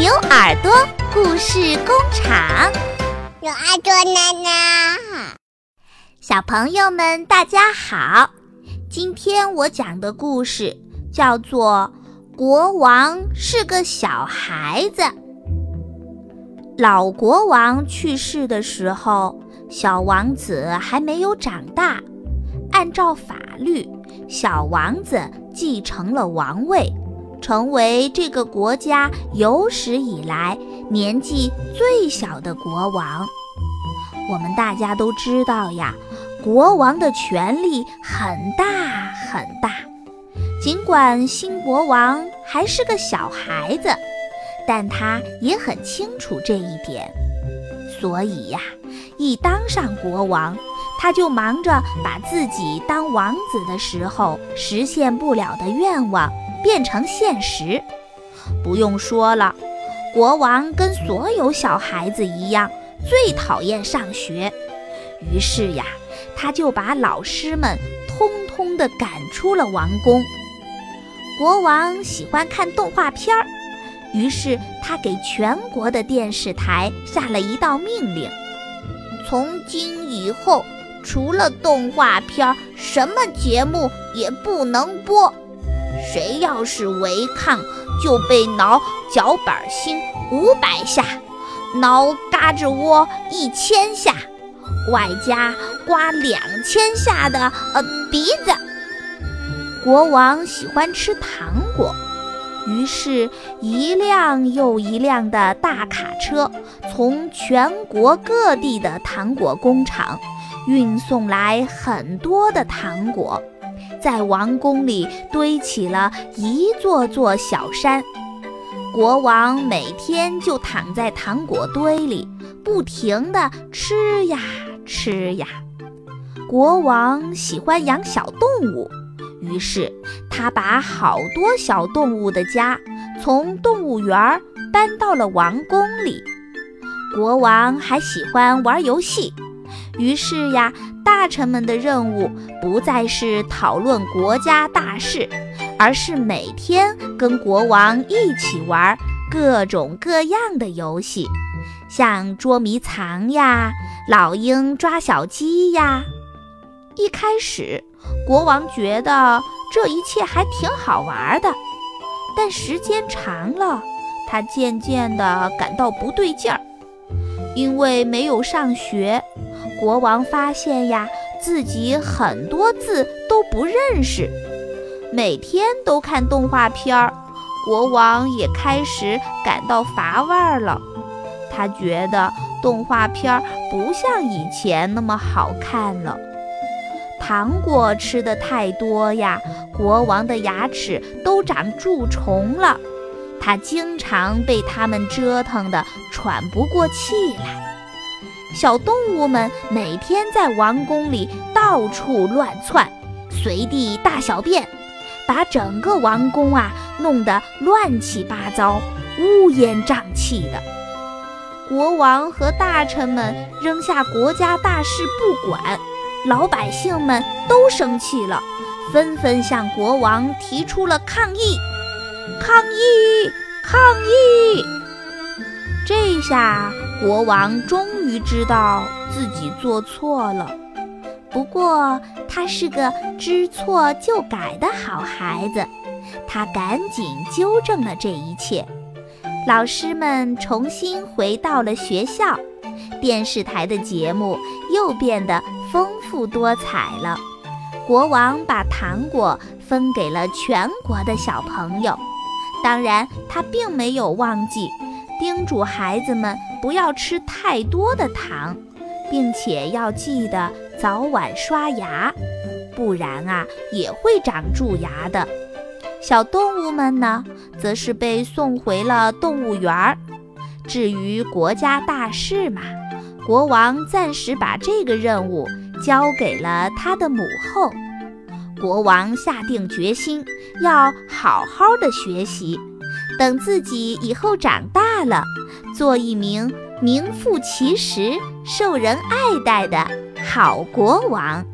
牛耳朵故事工厂，牛耳朵奶奶，小朋友们大家好。今天我讲的故事叫做《国王是个小孩子》。老国王去世的时候，小王子还没有长大。按照法律，小王子继承了王位。成为这个国家有史以来年纪最小的国王。我们大家都知道呀，国王的权力很大很大。尽管新国王还是个小孩子，但他也很清楚这一点。所以呀，一当上国王，他就忙着把自己当王子的时候实现不了的愿望。变成现实，不用说了，国王跟所有小孩子一样，最讨厌上学。于是呀，他就把老师们通通的赶出了王宫。国王喜欢看动画片儿，于是他给全国的电视台下了一道命令：从今以后，除了动画片，什么节目也不能播。谁要是违抗，就被挠脚板心五百下，挠嘎吱窝一千下，外加刮两千下的呃鼻子。国王喜欢吃糖果，于是，一辆又一辆的大卡车从全国各地的糖果工厂运送来很多的糖果。在王宫里堆起了一座座小山，国王每天就躺在糖果堆里，不停地吃呀吃呀。国王喜欢养小动物，于是他把好多小动物的家从动物园搬到了王宫里。国王还喜欢玩游戏。于是呀，大臣们的任务不再是讨论国家大事，而是每天跟国王一起玩各种各样的游戏，像捉迷藏呀、老鹰抓小鸡呀。一开始，国王觉得这一切还挺好玩的，但时间长了，他渐渐地感到不对劲儿，因为没有上学。国王发现呀，自己很多字都不认识，每天都看动画片儿，国王也开始感到乏味儿了。他觉得动画片儿不像以前那么好看了。糖果吃的太多呀，国王的牙齿都长蛀虫了，他经常被它们折腾得喘不过气来。小动物们每天在王宫里到处乱窜，随地大小便，把整个王宫啊弄得乱七八糟、乌烟瘴气的。国王和大臣们扔下国家大事不管，老百姓们都生气了，纷纷向国王提出了抗议。抗议！抗议！这下。国王终于知道自己做错了，不过他是个知错就改的好孩子，他赶紧纠正了这一切。老师们重新回到了学校，电视台的节目又变得丰富多彩了。国王把糖果分给了全国的小朋友，当然他并没有忘记。叮嘱孩子们不要吃太多的糖，并且要记得早晚刷牙，不然啊也会长蛀牙的。小动物们呢，则是被送回了动物园儿。至于国家大事嘛，国王暂时把这个任务交给了他的母后。国王下定决心要好好的学习。等自己以后长大了，做一名名副其实、受人爱戴的好国王。